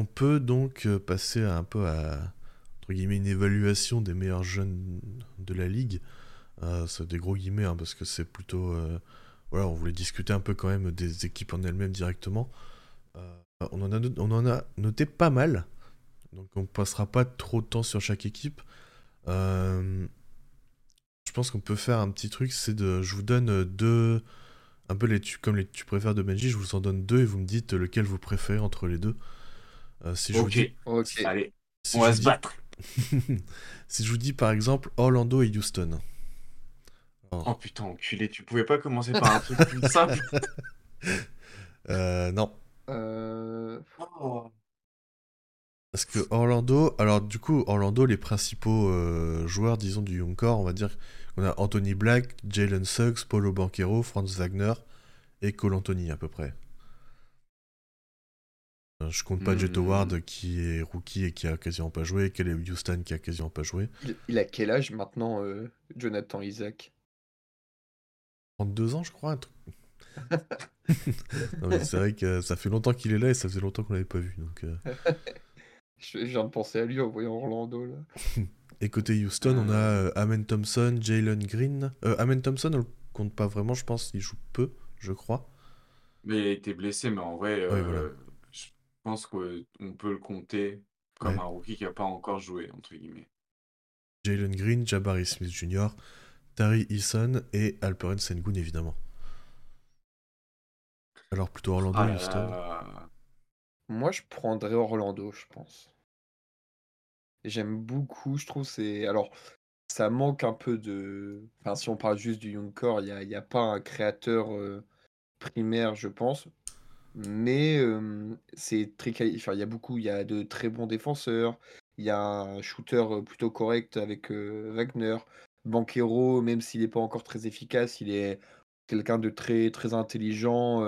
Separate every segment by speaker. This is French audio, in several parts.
Speaker 1: On peut donc euh, passer un peu à une évaluation des meilleurs jeunes de la ligue. Euh, c'est des gros guillemets hein, parce que c'est plutôt euh, voilà, on voulait discuter un peu quand même des équipes en elles-mêmes directement. on, en a, noté pas mal, donc on passera pas trop de temps sur chaque équipe. je pense qu'on peut faire un petit truc, c'est de, je vous donne deux, un peu les comme les tu préfères de Benji, je vous en donne deux et vous me dites lequel vous préférez entre les deux.
Speaker 2: Euh, si je vous dis... allez, on va se battre.
Speaker 1: si je vous dis par exemple Orlando et Houston.
Speaker 2: Oh putain, enculé, tu pouvais pas commencer par un truc plus simple?
Speaker 1: Euh, Non.
Speaker 3: Euh... Oh.
Speaker 1: Parce que Orlando, alors du coup, Orlando, les principaux euh, joueurs, disons, du Young Core, on va dire on a Anthony Black, Jalen Suggs, Paulo Banquero, Franz Wagner et Cole Anthony à peu près. Euh, je compte pas Jet hmm. Howard qui est rookie et qui a quasiment pas joué, est Houston qui a quasiment pas joué.
Speaker 3: Il, a quel âge maintenant, euh, Jonathan Isaac?
Speaker 1: 32 ans, je crois. c'est vrai que ça fait longtemps qu'il est là et ça faisait longtemps qu'on l'avait pas vu. Donc, euh.
Speaker 3: je viens de penser à lui en voyant Orlando. Là.
Speaker 1: et côté Houston, on a Amen Thompson, Jalen Green. Amen Thompson, on le compte pas vraiment, je pense qu'il joue peu, je crois.
Speaker 2: Mais il a été blessé, mais en vrai, je pense qu'on peut le compter comme un rookie qui n'a pas encore joué, entre guillemets.
Speaker 1: Jalen Green, Jabari Smith Jr., Tari Eason et Alperen Sengun, évidemment. Alors plutôt Orlando ou ah Houston
Speaker 3: Moi, je prendrais Orlando, je pense. J'aime beaucoup, je trouve, c'est... Alors, ça manque un peu de... Enfin, si on parle juste du Young Core, il n'y a, a, pas un créateur euh, primaire, je pense. Mais c'est très il y a beaucoup il y a de très bons défenseurs, il y a un shooter, plutôt correct avec, Wagner. Banquero, même s'il n'est pas encore très efficace, il est quelqu'un de très, très intelligent,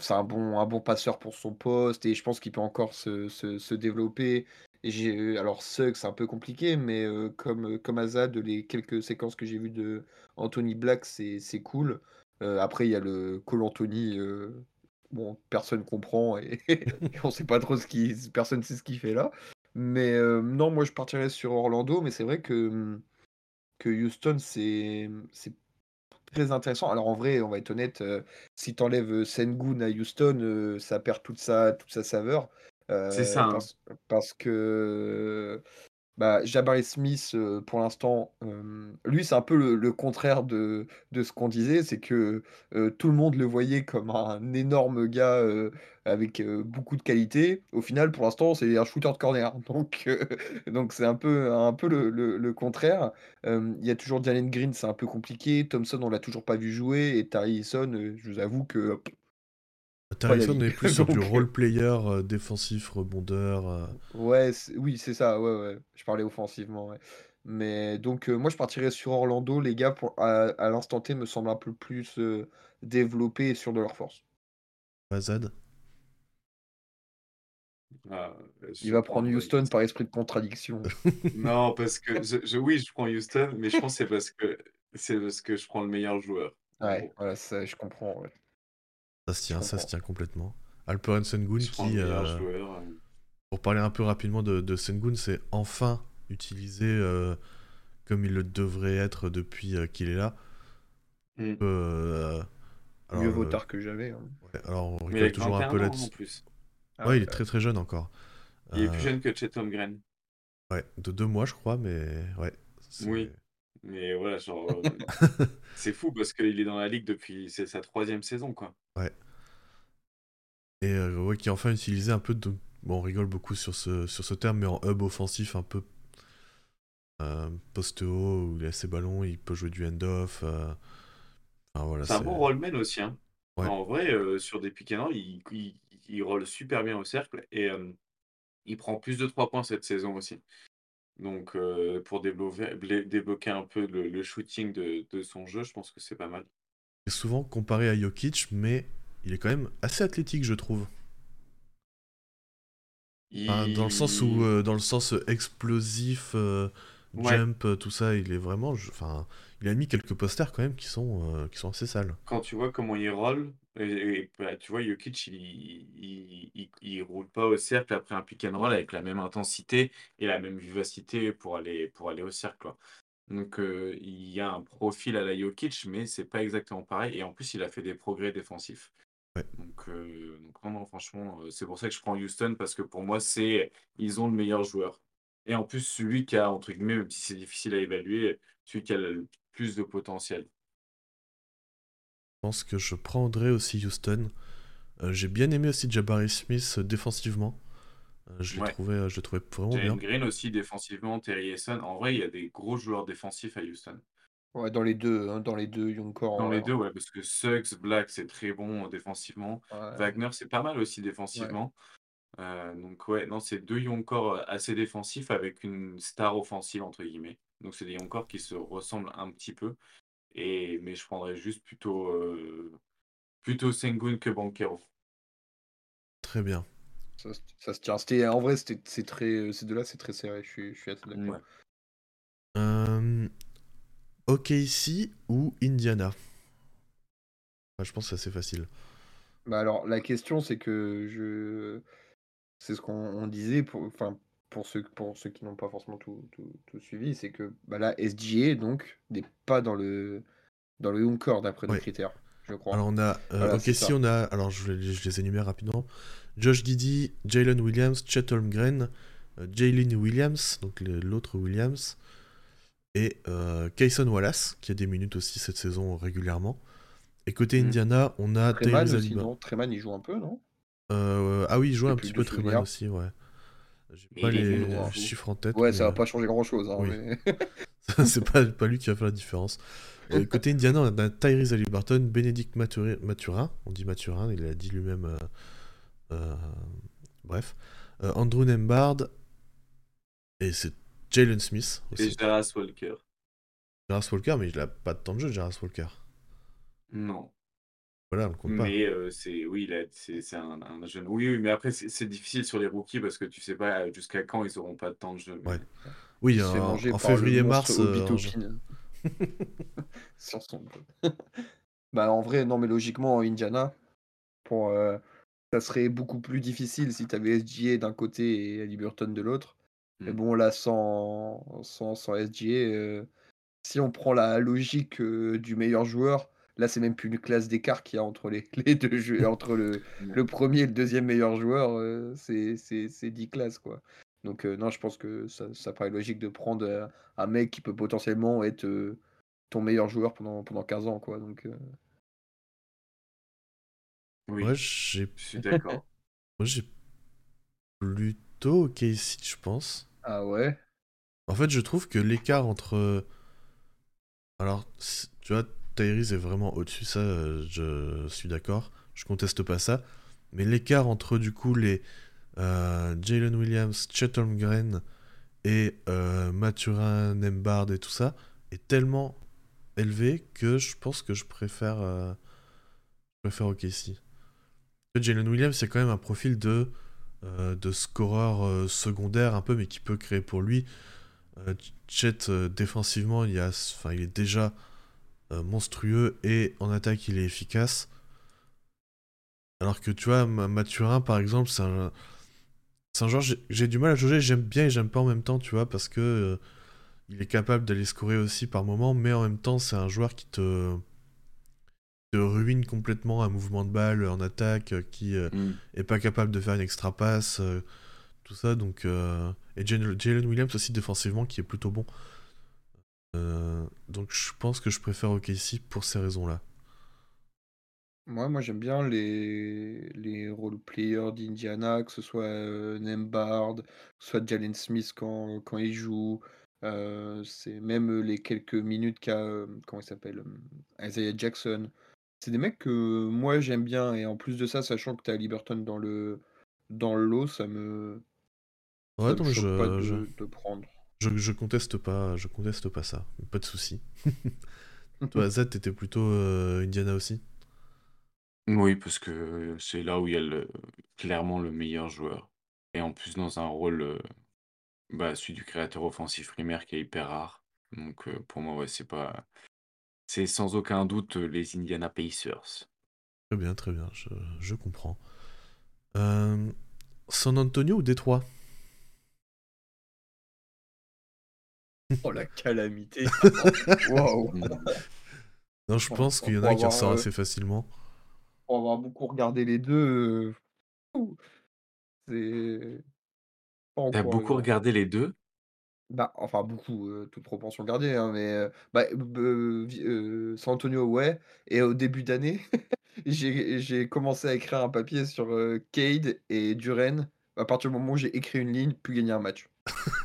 Speaker 3: c'est un bon un bon passeur pour son poste et je pense qu'il peut encore se se se développer. j'ai, alors Suggs, c'est un peu compliqué, mais comme, comme Azad, les quelques séquences que j'ai vues de Anthony Black, c'est c'est cool. après il y a le Cole Anthony, bon, personne comprend et, on sait pas trop ce qui, personne sait ce qu'il fait là. Mais euh, non, moi je partirais sur Orlando, mais c'est vrai que, que Houston, c'est, c'est très intéressant. Alors en vrai, on va être honnête, euh, si tu enlèves Sengun à Houston, euh, ça perd toute sa, toute sa saveur.
Speaker 2: c'est ça. Hein.
Speaker 3: Parce, parce, que bah, Jabari Smith, euh, pour l'instant, lui, c'est un peu le, contraire de, de ce qu'on disait, c'est que tout le monde le voyait comme un énorme gars avec beaucoup de qualité. Au final, pour l'instant, c'est un shooter de corner. Donc, c'est un peu, un peu le, le, contraire. Il y a toujours Jalen Green, c'est un peu compliqué. Thompson, on l'a toujours pas vu jouer. Et Tari je vous avoue que
Speaker 1: Harrison est plus sur du role-player euh, défensif, rebondeur. Euh.
Speaker 3: Ouais, oui, c'est ça, ouais, ouais. Je parlais offensivement, ouais. Mais donc, euh, moi, je partirais sur Orlando. Les gars, pour, à, l'instant T, me semblent un peu plus développés et sûrs de leur force.
Speaker 1: Azad
Speaker 3: ah, Il va prendre Houston par esprit de contradiction.
Speaker 2: non, parce que je, oui, je prends Houston, mais je pense que c'est parce que c'est parce que je prends le meilleur joueur.
Speaker 3: Ouais, voilà, ça, je comprends. Ouais.
Speaker 1: Ça se tient, ça se tient complètement. Alperen Sengun qui, euh, pour parler un peu rapidement de, Sengun, c'est enfin utilisé euh, comme il le devrait être depuis euh, qu'il est là.
Speaker 3: Mm. Mieux vaut tard que jamais. Hein.
Speaker 1: alors on rigole toujours un peu là-dessus. Ah ouais, il est très très jeune encore.
Speaker 2: Il est plus jeune que Chetom Gren.
Speaker 1: Ouais, de deux mois je crois, mais ouais.
Speaker 2: Oui. Mais voilà, genre, c'est fou parce qu'il est dans la ligue depuis c'est sa troisième saison, quoi.
Speaker 1: Ouais. Et euh, ouais, qui est enfin utilisé un peu de. Bon, on rigole beaucoup sur ce, sur ce terme, mais en hub offensif un peu euh, poste haut, où il a ses ballons, il peut jouer du end-off. Euh,
Speaker 2: enfin, voilà, c'est un bon rollman aussi. Hein. En vrai, sur des pick and il, il, il, roll super bien au cercle et il prend plus de 3 points cette saison aussi. Donc, pour débloquer un peu le, shooting de, de, son jeu, je pense que c'est pas mal.
Speaker 1: Souvent comparé à Jokic, mais il est quand même assez athlétique, je trouve. dans le sens où, dans le sens explosif, jump, tout ça, il est vraiment. Enfin, il a mis quelques posters quand même qui sont, qui sont assez sales.
Speaker 2: Quand tu vois comment il roll, et, bah, tu vois, Jokic, il, il, il, roule pas au cercle après un pick and roll avec la même intensité et la même vivacité pour aller, pour aller au cercle. Donc, il y a un profil à la Jokic, mais c'est pas exactement pareil. Et en plus, il a fait des progrès défensifs. Donc, donc franchement, c'est pour ça que je prends Houston parce que pour moi, c'est ils ont le meilleur joueur. Et en plus, celui qui a, entre guillemets, même si c'est difficile à évaluer, celui qui a le plus de potentiel
Speaker 1: pense que je prendrais aussi Houston. Euh, j'ai bien aimé aussi Jabari Smith euh, défensivement. Euh, je l'ai trouvé, je trouvé vraiment bien.
Speaker 2: Green aussi défensivement, Terry Essen. En vrai, il y a des gros joueurs défensifs à Houston.
Speaker 3: Ouais, dans les deux, hein, dans les deux, Young
Speaker 2: Dans les deux, ouais, parce que Suggs, Black, c'est très bon défensivement. Wagner, c'est pas mal aussi défensivement. donc ouais, non, c'est deux Young assez défensifs avec une star offensive entre guillemets. Donc c'est des Young qui se ressemblent un petit peu. Et, mais je prendrais juste plutôt, euh, plutôt Sengun que Banquero.
Speaker 1: Très bien.
Speaker 3: Ça, ça se tient. C'était, en vrai, c'était, c'est très, ces deux-là, c'est très serré. Je suis, je suis assez d'accord. Ouais.
Speaker 1: Euh, ok ici ou Indiana? Je pense que c'est assez facile.
Speaker 3: Bah alors, la question, c'est que je. C'est ce qu'on disait. Pour... Enfin, pour ceux, pour ceux qui n'ont pas forcément tout, tout, suivi, c'est que bah là, SGA donc n'est pas dans le dans le home core d'après nos critères, je crois.
Speaker 1: Alors on a, euh, ok, si on a, alors je, je, les énumère rapidement. Josh Didi, Jalen Williams, Chet Holmgren, euh, Jalen Williams, donc l'autre Williams, et euh, Kayson Wallace, qui a des minutes aussi cette saison régulièrement. Et côté hmm. Indiana, on a
Speaker 3: Treman aussi, non? Treman, il joue un peu, non?
Speaker 1: Euh, Ah oui, il joue un petit peu Treman aussi, ouais. J'ai pas les chiffres en tête.
Speaker 3: Ouais, ça va pas changer grand chose. Hein,
Speaker 1: c'est pas, pas lui qui va faire la différence. côté Indiana, on a Tyrese Halliburton, Bénédicte Maturin, on dit Maturin, il a dit lui-même. Euh, bref. Andrew Nembard, et c'est Jalen Smith.
Speaker 2: Aussi. Et Jaras Walker.
Speaker 1: Jaras Walker, mais il a pas de temps de jeu, Jaras Walker.
Speaker 2: Non.
Speaker 1: Voilà, on compte pas.
Speaker 2: Mais c'est oui, c'est un, un, jeune. Oui, oui mais après c'est difficile sur les rookies parce que tu sais pas jusqu'à quand ils auront pas de temps de jeu.
Speaker 1: Ouais. Oui, en, en février-mars.
Speaker 3: Sur son... bah, en vrai, non, mais logiquement, Indiana, pour, euh, ça serait beaucoup plus difficile si tu avais SGA d'un côté et Liberton de l'autre. Mais mmh. bon, là, sans, sans, sans SGA, euh, si on prend la logique euh, du meilleur joueur, là, c'est même plus une classe d'écart qu'il y a entre les, les deux jeux, entre le, le, premier et le deuxième meilleur joueur, c'est 10 classes, quoi. Donc euh, non, je pense que ça, ça, paraît logique de prendre euh, un mec qui peut potentiellement être euh, ton meilleur joueur pendant, pendant 15 ans. Quoi, donc,
Speaker 2: Oui, je suis d'accord.
Speaker 1: Moi, j'ai plutôt ici, je pense.
Speaker 3: Ah ouais
Speaker 1: En fait, je trouve que l'écart entre... Alors, tu vois, Tyrese est vraiment au-dessus, ça, je suis d'accord. Je conteste pas ça. Mais l'écart entre, du coup, les euh, Jalen Williams, Chet Holmgren et euh, Mathurin Nembard et tout ça est tellement élevé que je pense que je préfère, euh, je préfère OKC. Jalen Williams, c'est quand même un profil de, de scoreur secondaire un peu, mais qui peut créer pour lui. Chet, défensivement, il, a, il est déjà monstrueux et en attaque, il est efficace. Alors que tu vois, Mathurin, par exemple, c'est un, un joueur, j'ai du mal à juger, j'aime bien et j'aime pas en même temps, tu vois, parce que euh, il est capable d'aller scorer aussi par moment, mais en même temps, c'est un joueur qui te, te, ruine complètement un mouvement de balle en attaque, euh, qui euh, mm. est pas capable de faire une extra passe, tout ça. Donc, et Jalen Williams aussi défensivement, qui est plutôt bon. donc, je pense que je préfère OKC pour ces raisons-là.
Speaker 3: Moi, moi j'aime bien les, les role-players d'Indiana, que ce soit euh, Nembard, que ce soit Jalen Smith quand, quand il joue. Euh, c'est même les quelques minutes qu'a, euh, comment il s'appelle, Isaiah Jackson. C'est des mecs que moi j'aime bien. Et en plus de ça, sachant que tu as Liberton dans le, dans le lot, ça me,
Speaker 1: Ouais, non, je, pas de, prendre. je, je conteste pas, je conteste pas ça, pas de souci. Toi, Z, t'étais plutôt Indiana aussi?
Speaker 2: Oui, parce que c'est là où il y a le clairement le meilleur joueur et en plus dans un rôle, bah, celui du créateur offensif primaire qui est hyper rare. Donc pour moi, ouais, c'est pas c'est sans aucun doute les Indiana Pacers.
Speaker 1: Très bien, très bien, je, je comprends. San Antonio ou Détroit?
Speaker 3: Oh la calamité.
Speaker 1: Waouh. Non, je pense qu'il y en a qui en sort assez facilement.
Speaker 3: Pour avoir beaucoup regardé les deux, c'est
Speaker 2: T'as beaucoup regardé les deux?
Speaker 3: Bah, enfin beaucoup, toute proportion gardée, hein, mais bah, San Antonio, ouais et au début d'année, j'ai j'ai commencé à écrire un papier sur, Cade et Duren. À partir du moment où j'ai écrit une ligne, plus gagner un match.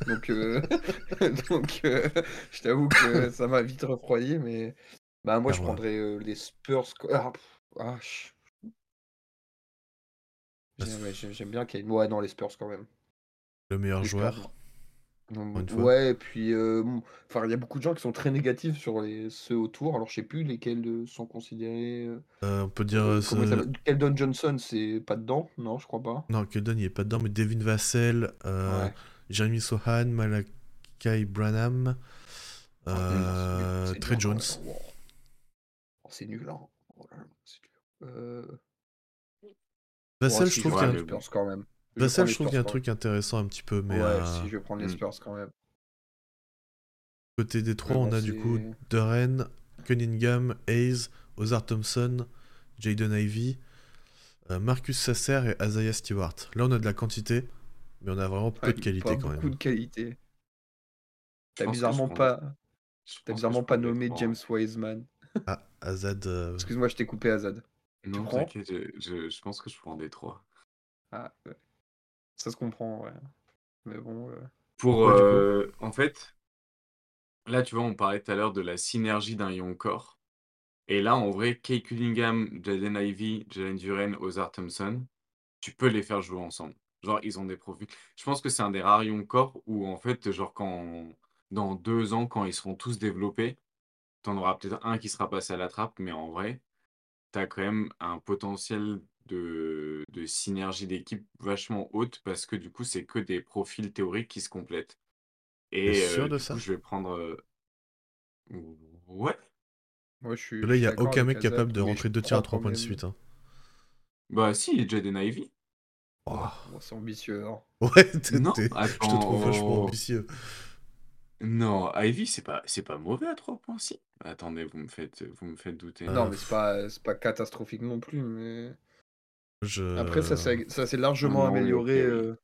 Speaker 3: Donc donc je t'avoue que ça m'a vite refroidi, mais bah, moi, je prendrais, les Spurs ah, ah J'aime bien Cade. Ouais, non, les Spurs quand même.
Speaker 1: Le meilleur joueur.
Speaker 3: Ouais, et puis, enfin, il y a beaucoup de gens qui sont très négatifs sur les, ceux autour. Alors, je sais plus lesquels sont considérés.
Speaker 1: on peut dire.
Speaker 3: Keldon Johnson, c'est pas dedans? Non, je crois pas.
Speaker 1: Non, Keldon, il est pas dedans, mais Devin Vassell, Jeremy Sohan, Malakai Branham, Trey Jones.
Speaker 3: Oh, c'est nul, hein. Oh
Speaker 1: Vassell, je trouve qu'il y a. quand même. Vassell, je trouve qu'il y a un truc intéressant un petit peu, mais.
Speaker 3: Ouais, euh, si je vais prendre les hmm. Spurs quand même.
Speaker 1: Côté des trois, on a du coup Duren, Cunningham, Hayes, Ozar Thompson, Jaden Ivey, euh, Marcus Sasser et Isaiah Stewart. Là, on a de la quantité, mais on a vraiment peu de qualité quand même.
Speaker 3: Beaucoup de qualité. T'as bizarrement pas. T'as bizarrement pas nommé James Wiseman.
Speaker 1: Ah, Azad. Euh,
Speaker 3: Excuse-moi, je t'ai coupé Azad.
Speaker 2: Non, t'inquiète, je, je, pense que je prends des trois.
Speaker 3: Ah, ouais. Ça se comprend, ouais. Mais bon. Euh,
Speaker 2: Pour. Euh, en fait, là, tu vois, on parlait tout à l'heure de la synergie d'un young core. Et là, en vrai, Kay Cunningham, Jaden Ivy, Jalen Duren, Ozar Thompson, tu peux les faire jouer ensemble. Genre, ils ont des profils. Je pense que c'est un des rares young core où, en fait, genre, quand dans deux ans, quand ils seront tous développés, t'en auras peut-être un qui sera passé à la trappe, mais en vrai, t'as quand même un potentiel de, synergie d'équipe vachement haute parce que du coup, c'est que des profils théoriques qui se complètent. Et
Speaker 1: sûr euh, de ça
Speaker 2: je vais prendre. Ouais.
Speaker 3: Moi, je suis.
Speaker 1: Là, il n'y a aucun mec capable de rentrer deux tirs à trois points de suite. Hein.
Speaker 2: Bah, si, Jaden Ivy.
Speaker 3: Oh. c'est ambitieux. Hein.
Speaker 1: Ouais, je te trouve vachement ambitieux.
Speaker 2: Non, Ivy, c'est pas, c'est pas mauvais à 3 points, si. Attendez, vous me faites, vous me faites douter.
Speaker 3: Non, mais c'est pas, c'est pas catastrophique non plus, mais. Après, ça, s'est largement amélioré. Euh.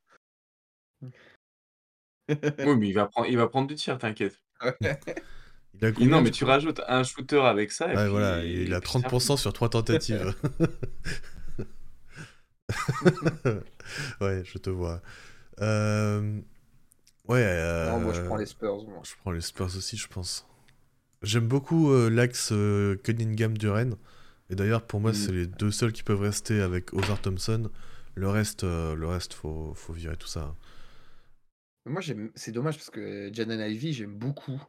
Speaker 2: oui, mais il va prendre, il va prendre du tir, t'inquiète. non, mais tu rajoutes un shooter avec ça.
Speaker 1: Et voilà, il a 30% sur 3 tentatives. ouais, je te vois. Euh... Ouais.
Speaker 3: Non, moi je prends les Spurs. Moi.
Speaker 1: Je prends les Spurs aussi, je pense. J'aime beaucoup euh, l'axe euh, Cunningham-Duren. Et d'ailleurs, pour moi, c'est mm. les deux seuls qui peuvent rester avec Ozar Thompson. Le reste, euh, le reste faut, faut virer tout ça.
Speaker 3: Moi, c'est dommage parce que Jaden Ivy, j'aime beaucoup.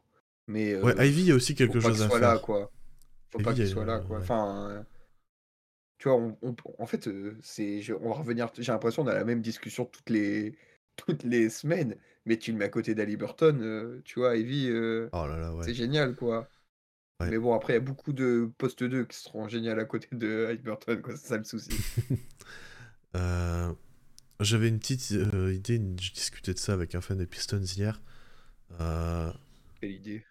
Speaker 3: Mais,
Speaker 1: ouais, Ivy, il y a aussi quelque chose à faire.
Speaker 3: Là, quoi. Faut pas qu'il soit là, quoi. Enfin, tu vois, on, en fait, c'est, on va revenir. J'ai l'impression qu'on a la même discussion toutes les, toutes les semaines mais tu le mets à côté d'Ali Burton, euh, tu vois, Ivy, euh,
Speaker 1: oh là là,
Speaker 3: c'est génial, quoi. Mais bon, après, il y a beaucoup de postes 2 qui seront géniaux à côté de Burton, quoi, c'est ça le souci.
Speaker 1: Euh, j'avais une petite idée, je discutais de ça avec un fan des Pistons hier.
Speaker 3: Quelle idée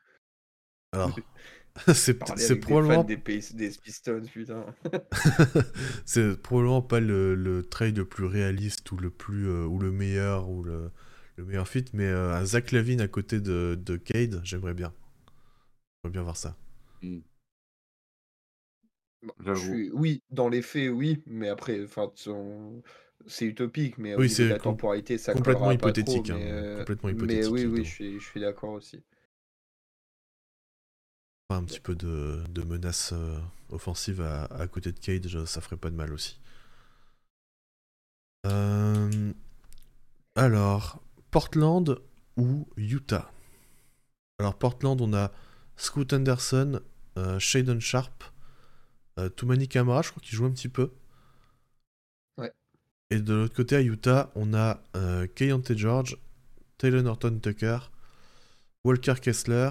Speaker 1: Alors, c'est probablement
Speaker 3: des, des, Pistons, putain.
Speaker 1: c'est probablement pas le, le, trade le plus réaliste ou le plus ou le meilleur ou le le meilleur fit, mais euh, un Zach Lavine à côté de, de Cade, j'aimerais bien. J'aimerais bien voir ça. Hmm.
Speaker 3: Oui, dans les faits, oui, mais après, enfin, c'est utopique, mais oui, c'est la temporalité, ça
Speaker 1: complètement hypothétique. Hein, mais, euh, complètement hypothétique.
Speaker 3: Mais oui, oui, je suis, je suis d'accord aussi.
Speaker 1: Un petit peu de, de menace euh, offensive à, à, côté de Cade, ça ferait pas de mal aussi. Alors, Portland ou Utah? Alors Portland, on a Scoot Anderson, Shaden Sharp, euh, Toumani Kamara, je crois qu'il joue un petit peu.
Speaker 3: Ouais.
Speaker 1: Et de l'autre côté, à Utah, on a euh, Kayante George, Taylor Norton Tucker, Walker Kessler.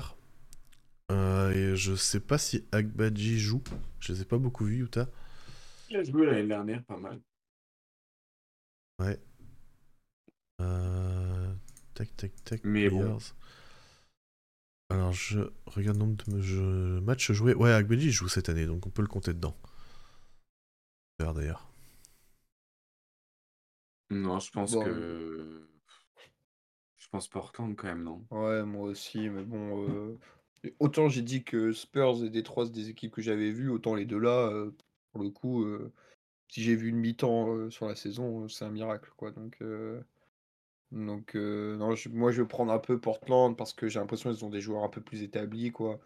Speaker 1: et je sais pas si Agbaji joue. Je les ai pas beaucoup vus, Utah.
Speaker 2: Il a joué l'année dernière, pas mal.
Speaker 1: Ouais. Euh... Tac, tac, tac.
Speaker 2: Mais bon.
Speaker 1: Alors, je regarde le nombre de matchs joués. Ouais, Agbaji joue cette année, donc on peut le compter dedans. D'ailleurs.
Speaker 2: Non, je pense que. Je pense Portland quand même, non?
Speaker 3: Ouais, moi aussi, mais bon. Euh, autant j'ai dit que Spurs et Detroit, c'est des équipes que j'avais vues, autant les deux là, euh, pour le coup, euh, si j'ai vu une mi-temps sur la saison, c'est un miracle, quoi. Donc, donc non, moi je vais prendre un peu Portland parce que j'ai l'impression qu'ils ont des joueurs un peu plus établis, quoi,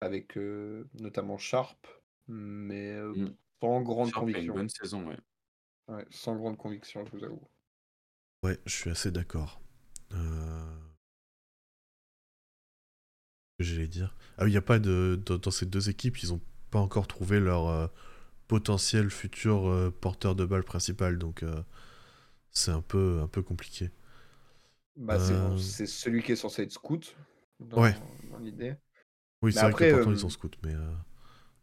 Speaker 3: avec notamment Sharp, mais mmh. sans grande conviction.
Speaker 2: une bonne saison, ouais.
Speaker 3: Ouais, sans grande conviction, je vous avoue.
Speaker 1: Ouais, je suis assez d'accord. Euh... J'allais dire. Ah oui, il n'y a pas de. Dans, ces deux équipes, ils n'ont pas encore trouvé leur euh, potentiel futur euh, porteur de balle principal, donc euh, c'est un peu, un peu compliqué.
Speaker 3: Bah, c'est celui qui est censé être scout, dans,
Speaker 1: ouais.
Speaker 3: dans l'idée.
Speaker 1: Oui, c'est vrai que pourtant ils sont scouts, mais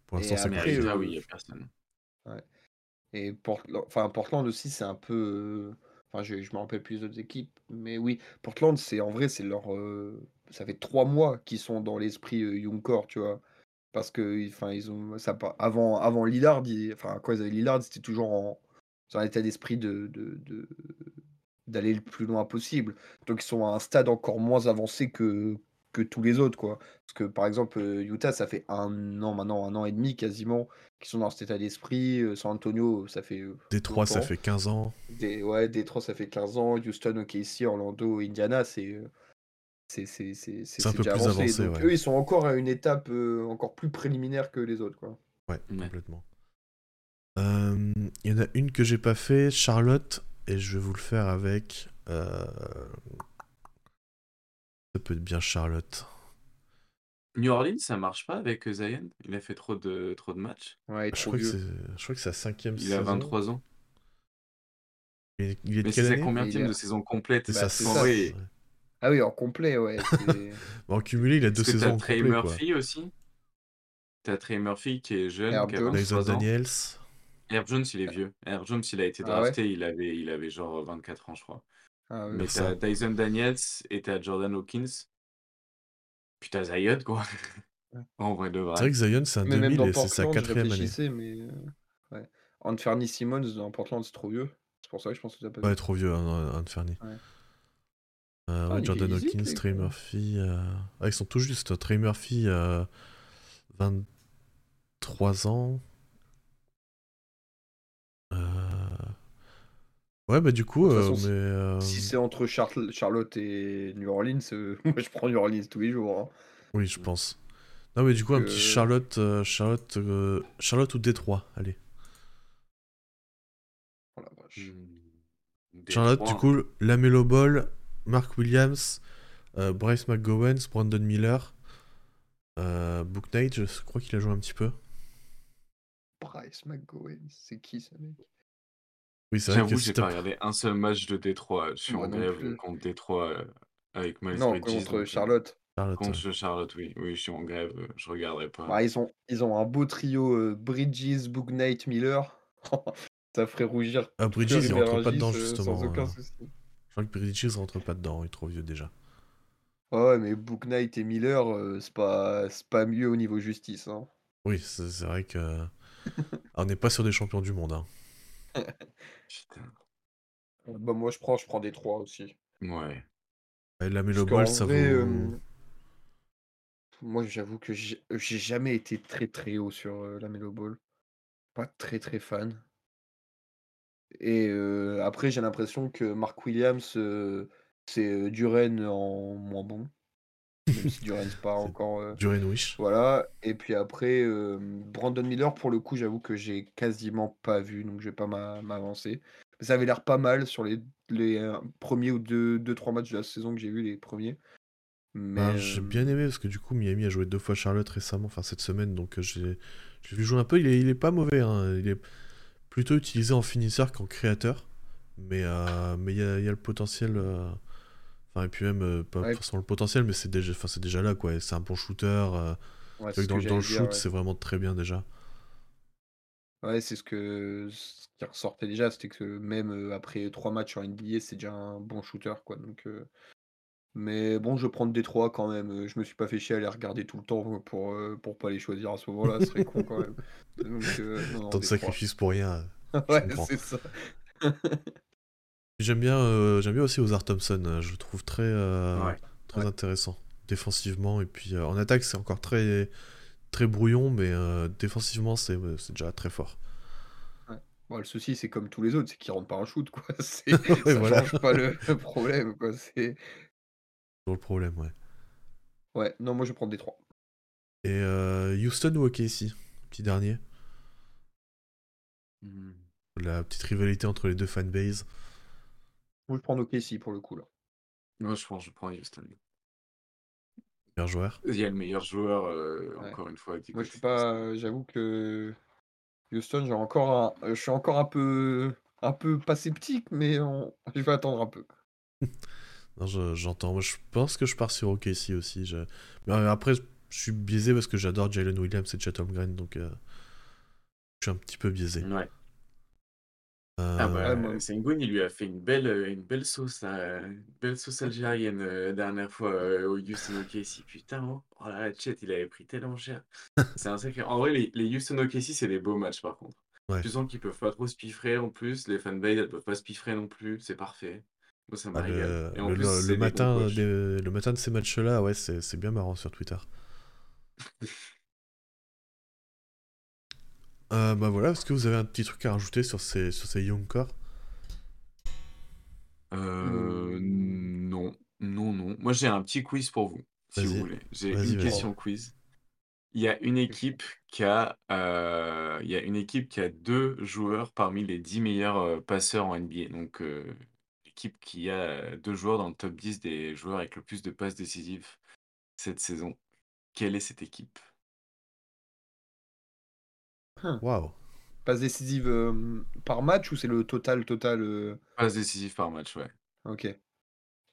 Speaker 1: pour l'instant c'est
Speaker 2: compliqué. Ah oui, il n'y a personne.
Speaker 3: Ouais. Et Portland, enfin, Portland aussi, c'est un peu. Enfin, je, je me rappelle plus d'autres équipes, mais oui, Portland, c'est en vrai, c'est leur. ça fait trois mois qu'ils sont dans l'esprit Young Core, tu vois. Parce que, enfin, ils ont. Ça, avant, avant Lillard, enfin, quand ils avaient Lillard, c'était toujours en, dans un état d'esprit de, de, de- d'aller le plus loin possible. Donc, ils sont à un stade encore moins avancé que, que tous les autres, quoi. Parce que, par exemple, Utah, ça fait un an maintenant, un an et demi quasiment, qui sont dans cet état d'esprit. Euh, San Antonio, ça fait. Euh,
Speaker 1: Détroit, ça fait 15 ans.
Speaker 3: Des, ouais, Détroit, ça fait 15 ans. Houston, OKC, Orlando, Indiana, c'est. Euh, c'est
Speaker 1: un peu plus avancé.
Speaker 3: Donc, eux, ils sont encore à une étape encore plus préliminaire que les autres. Quoi.
Speaker 1: Ouais, complètement. Il y en a une que j'ai pas fait, Charlotte, et je vais vous le faire avec. Ça peut être bien Charlotte.
Speaker 2: New Orleans, ça marche pas avec Zion? Il a fait trop de, trop de matchs.
Speaker 3: Ouais,
Speaker 1: je, crois que c'est, je crois que c'est sa cinquième
Speaker 2: Il a 23 ans.
Speaker 1: Il est, il est
Speaker 2: Mais c'est combien de saison complète?
Speaker 1: C'est ça,
Speaker 3: Ah oui, en complet, ouais.
Speaker 1: en cumulé, il a deux saisons en
Speaker 2: Trey Murphy aussi. T'as Trey Murphy qui est jeune, qui a 23 ans.
Speaker 1: Daniels.
Speaker 2: Herb Jones, il est vieux. Herb Jones, il a été ah drafté, il, avait, il avait genre 24 ans, je crois. Ah, oui, Mais t'as Dyson Daniels et t'as Jordan Hawkins Putain, Zion, quoi. en vrai de vrai.
Speaker 1: C'est vrai que Zion, c'est un 2000 et c'est sa quatrième année.
Speaker 3: mais. Euh, ouais. Anthony Simmons dans Portland, c'est trop vieux. C'est pour ça que je pense que t'as pas
Speaker 1: Ouais, trop vieux, hein, Anthony. Ouais. Euh, ah, Jordan Hawkins, Trey Murphy. Euh... Ah, ils sont tout juste. Trey Murphy, euh... 23 ans. Ouais, bah du coup, euh,
Speaker 3: si,
Speaker 1: euh,
Speaker 3: si c'est entre Charlotte et New Orleans, euh, moi je prends New Orleans tous les jours. Hein.
Speaker 1: Oui, je pense. Non, mais du coup, un petit Charlotte, Charlotte, Charlotte ou Détroit, allez.
Speaker 3: Oh la vache.
Speaker 1: Hmm. Charlotte, du coup, Lamelo Ball, Mark Williams, Bryce McGowens, Brandon Miller, Book Knight, je crois qu'il a joué un petit peu.
Speaker 3: Bryce McGowens, c'est qui ce mec?
Speaker 1: Oui, c'est vrai
Speaker 2: J'avoue, j'ai pas regardé un seul match de Détroit. Je suis en grève contre Détroit euh, avec Miles
Speaker 3: Non, contre euh, Charlotte.
Speaker 2: contre Charlotte, oui. Oui, je suis en grève. Euh, je regarderai pas.
Speaker 3: Bah, ils, ont, ils ont un beau trio Bridges, Book Knight, Miller. Ça ferait rougir.
Speaker 1: Ah, Bridges, il rentre pas dedans, justement. sans aucun souci. Je crois que Bridges rentre pas dedans, il est trop vieux déjà.
Speaker 3: Ouais, mais Book Knight et Miller, c'est pas, pas mieux au niveau justice. Hein.
Speaker 1: Oui, c'est vrai que. on n'est pas sur des champions du monde. Hein.
Speaker 3: Bah, moi, je prends, je prends des 3 aussi.
Speaker 2: Ouais.
Speaker 1: la Melo Ball, ça vaut.
Speaker 3: moi, j'avoue que j'ai jamais été très très haut sur la Melo Ball. Pas très très fan. Et après, j'ai l'impression que Mark Williams, c'est Duren en moins bon. Même si c'est pas encore.
Speaker 1: Duren Wish.
Speaker 3: Voilà. Et puis après, Brandon Miller, pour le coup, j'avoue que j'ai quasiment pas vu, donc je vais pas m'avancer. Ça avait l'air pas mal sur les, les premiers ou deux, deux, trois matchs de la saison que j'ai vu, les premiers.
Speaker 1: Mais bah, j'ai bien aimé parce que du coup, Miami a joué deux fois Charlotte récemment, enfin cette semaine, donc j'ai vu jouer un peu. Il est, il est pas mauvais, hein. il est plutôt utilisé en finisseur qu'en créateur, mais mais il y, a, y, a le potentiel Enfin, et puis même, pas forcément le potentiel, mais c'est déjà, c'est déjà là, quoi. C'est un bon shooter. dans, dans le shoot, c'est vraiment très bien déjà.
Speaker 3: Ouais, c'est ce que ce qui ressortait déjà, c'était que même, après trois matchs en NBA, c'est déjà un bon shooter, quoi, donc mais bon, je prends Détroit quand même, je me suis pas fait chier à les regarder tout le temps pour, pour pas les choisir à ce moment-là, ce serait con quand même.
Speaker 1: Donc Tant de sacrifices pour rien,
Speaker 3: Ouais, c'est ça.
Speaker 1: J'aime bien, j'aime bien aussi Ozar Thompson, je le trouve très, très intéressant défensivement et puis, en attaque, c'est encore très très brouillon, mais défensivement, c'est déjà très fort.
Speaker 3: Bon, le souci, c'est comme tous les autres, c'est qu'ils rentrent pas un shoot, quoi. C'est, ça voilà. change pas le, problème, quoi. C'est...
Speaker 1: le problème, ouais.
Speaker 3: Ouais, non, moi je vais prendre des trois.
Speaker 1: Et euh, Houston ou OKC Petit dernier. Hmm. La petite rivalité entre les deux fanbases.
Speaker 3: Moi je prends OKC pour le coup, là.
Speaker 2: Moi je pense je prends Houston.
Speaker 1: Meilleur joueur
Speaker 2: Il y a le meilleur joueur, euh, encore une fois.
Speaker 3: Moi je suis pas. J'avoue que Houston, j'ai encore je suis encore un peu, un peu pas sceptique, mais je vais attendre un peu.
Speaker 1: non, j'entends. Moi, je pense que je pars sur OKC aussi. Je... Mais euh, après, je suis biaisé parce que j'adore Jalen Williams et Chatham Green, donc euh, je suis un petit peu biaisé.
Speaker 2: Ouais. Ah bah, euh, Sengun, il lui a fait une belle, une belle sauce, une belle sauce algérienne la dernière fois au Houston OKC. Putain, oh, oh là là, Chet, il avait pris tellement cher. C'est un sacré. En vrai, les, les Houston OKC, c'est des beaux matchs par contre. Tu sens qu'ils peuvent pas trop se piffrer en plus. Les fanbase, elles peuvent pas se piffrer non plus. C'est parfait. Moi, ça
Speaker 1: ah, le, matin, le matin de ces matchs-là, ouais, c'est bien marrant sur Twitter. Euh, bah voilà, est-ce que vous avez un petit truc à rajouter sur ces, sur ces Young Core?
Speaker 2: Euh, Non, non, non. Moi j'ai un petit quiz pour vous, si vous voulez. J'ai une question quiz. Il y a une équipe qui a, euh, il y a une équipe qui a deux joueurs parmi les 10 meilleurs euh, passeurs en NBA. Donc l'équipe qui a deux joueurs dans le top 10 des joueurs avec le plus de passes décisives cette saison. Quelle est cette équipe?
Speaker 1: Waouh.
Speaker 3: Passe décisive euh, par match ou c'est le total total euh?
Speaker 2: Passe décisive par match, ouais.
Speaker 3: Ok.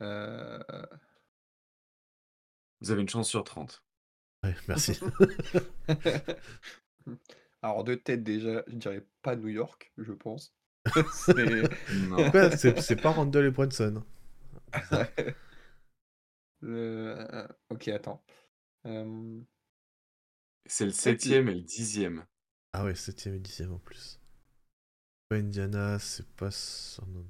Speaker 3: Euh.
Speaker 2: Vous avez une chance sur 30.
Speaker 1: Ouais, merci.
Speaker 3: Alors de tête déjà, je dirais pas New York, je pense.
Speaker 1: c'est pas Randall et Brunson.
Speaker 3: Ok, attends.
Speaker 2: C'est le septième et le dixième.
Speaker 1: Ah ouais, 7ème et 10ème en plus. Pas Indiana, c'est pas son nom.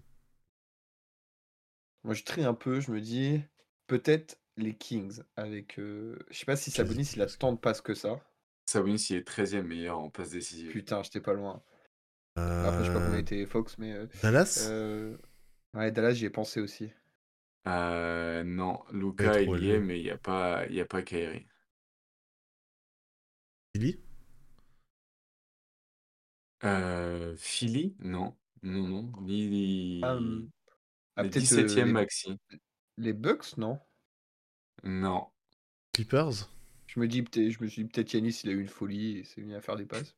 Speaker 3: Moi, je trie un peu, je me dis peut-être les Kings avec. Euh, je sais pas si Sabonis il a tant de passes que ça.
Speaker 2: Sabonis il est 13ème meilleur en passe décisive.
Speaker 3: Putain, j'étais pas loin. Après, je sais pas euh, était Fox, mais. Euh,
Speaker 1: Dallas?
Speaker 3: Ouais, Dallas, j'y ai pensé aussi.
Speaker 2: non, Luca il y est, mais il n'y a pas, il y a pas Kyrie.
Speaker 1: Philly?
Speaker 2: Euh, Philly? Non. Non, non. Ni
Speaker 3: ah,
Speaker 2: les 17e euh, maxi.
Speaker 3: les Bucks, non?
Speaker 2: Non.
Speaker 1: Clippers?
Speaker 3: Je me dis peut-être, je me suis dit peut-être Yanis, il a eu une folie et s'est mis à faire des passes.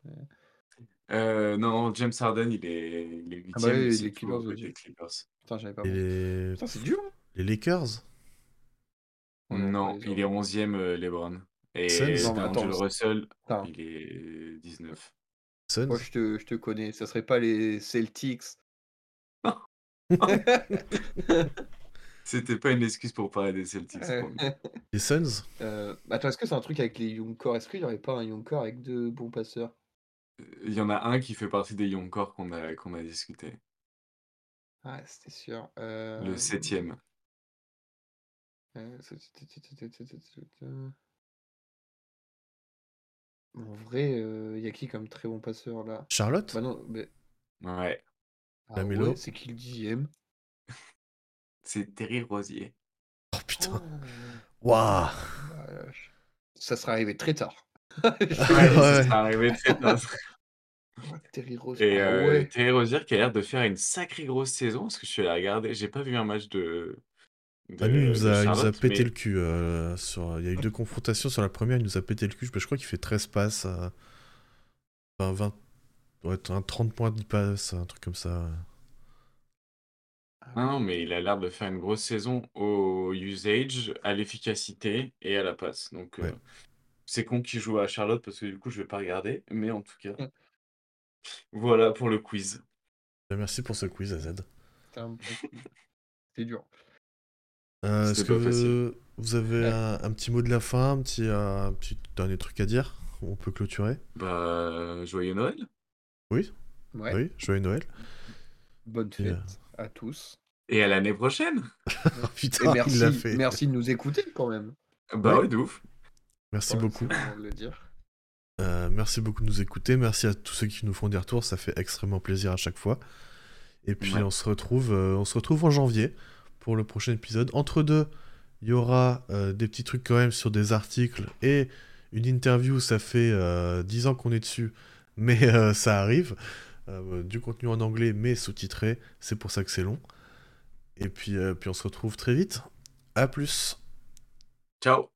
Speaker 2: Euh, non, James Harden, il est, il est Ah bah
Speaker 3: les Clippers, Clippers. Putain, j'avais pas
Speaker 1: les...
Speaker 3: Putain, c'est dur. Hein.
Speaker 1: les Lakers?
Speaker 2: Non, il est 11e, LeBron. Et Suns? Russell, il est 19.
Speaker 3: Moi, je te, je te connais. Ça serait pas les Celtics.
Speaker 2: C'était pas une excuse pour parler des Celtics.
Speaker 1: Les Suns
Speaker 3: Euh, attends, est-ce que c'est un truc avec les Young Core Est-ce qu'il n'y aurait pas un Young Core avec deux bons passeurs
Speaker 2: Il y en a un qui fait partie des Young Core qu'on a, qu'on a discuté.
Speaker 3: Ah, c'était sûr.
Speaker 2: Le septième.
Speaker 3: Euh, en vrai, il euh, y a qui comme très bon passeur là?
Speaker 1: Charlotte?
Speaker 3: Bah non, mais.
Speaker 2: Ouais.
Speaker 3: Ah ouais, c'est qui le dixième?
Speaker 2: C'est Terry Rosier.
Speaker 1: Oh putain. Oh. Waouh
Speaker 3: Ça serait arrivé très tard.
Speaker 2: ouais, ça serait arrivé très tard.
Speaker 3: Terry Rosier.
Speaker 2: Et ah euh, Terry Rosier qui a l'air de faire une sacrée grosse saison, parce que je suis allé regarder, j'ai pas vu un match de,
Speaker 1: ah, il nous a, pété le cul. Euh, sur... Il y a eu deux confrontations. Sur la première, il nous a pété le cul. Je crois qu'il fait 13 passes. Enfin, 20... Ouais, un 30 points de passes, un truc comme ça.
Speaker 2: Ah non, mais il a l'air de faire une grosse saison au usage, à l'efficacité et à la passe. Donc, euh, c'est con qu'il joue à Charlotte parce que du coup, je vais pas regarder. Mais en tout cas, voilà pour le quiz.
Speaker 1: Merci pour ce quiz, AZ.
Speaker 3: C'est dur.
Speaker 1: Euh, est-ce que vous avez un, petit mot de la fin, un petit, un petit dernier truc à dire On peut clôturer?
Speaker 2: Bah, joyeux Noël.
Speaker 1: Oui. Oui, joyeux Noël.
Speaker 3: Bonne fête à tous.
Speaker 2: Et à l'année prochaine.
Speaker 1: Putain,
Speaker 3: merci,
Speaker 1: il fait.
Speaker 3: merci de nous écouter quand même.
Speaker 2: Bah ouais, de ouf.
Speaker 1: Merci beaucoup. Euh, merci beaucoup de nous écouter. Merci à tous ceux qui nous font des retours. Ça fait extrêmement plaisir à chaque fois. Et puis on se retrouve, euh, on se retrouve en janvier pour le prochain épisode. Entre deux, il y aura euh, des petits trucs quand même sur des articles et une interview. Ça fait 10 ans qu'on est dessus, mais ça arrive. du contenu en anglais, mais sous-titré. C'est pour ça que c'est long. Et puis, puis on se retrouve très vite. À plus.
Speaker 2: Ciao.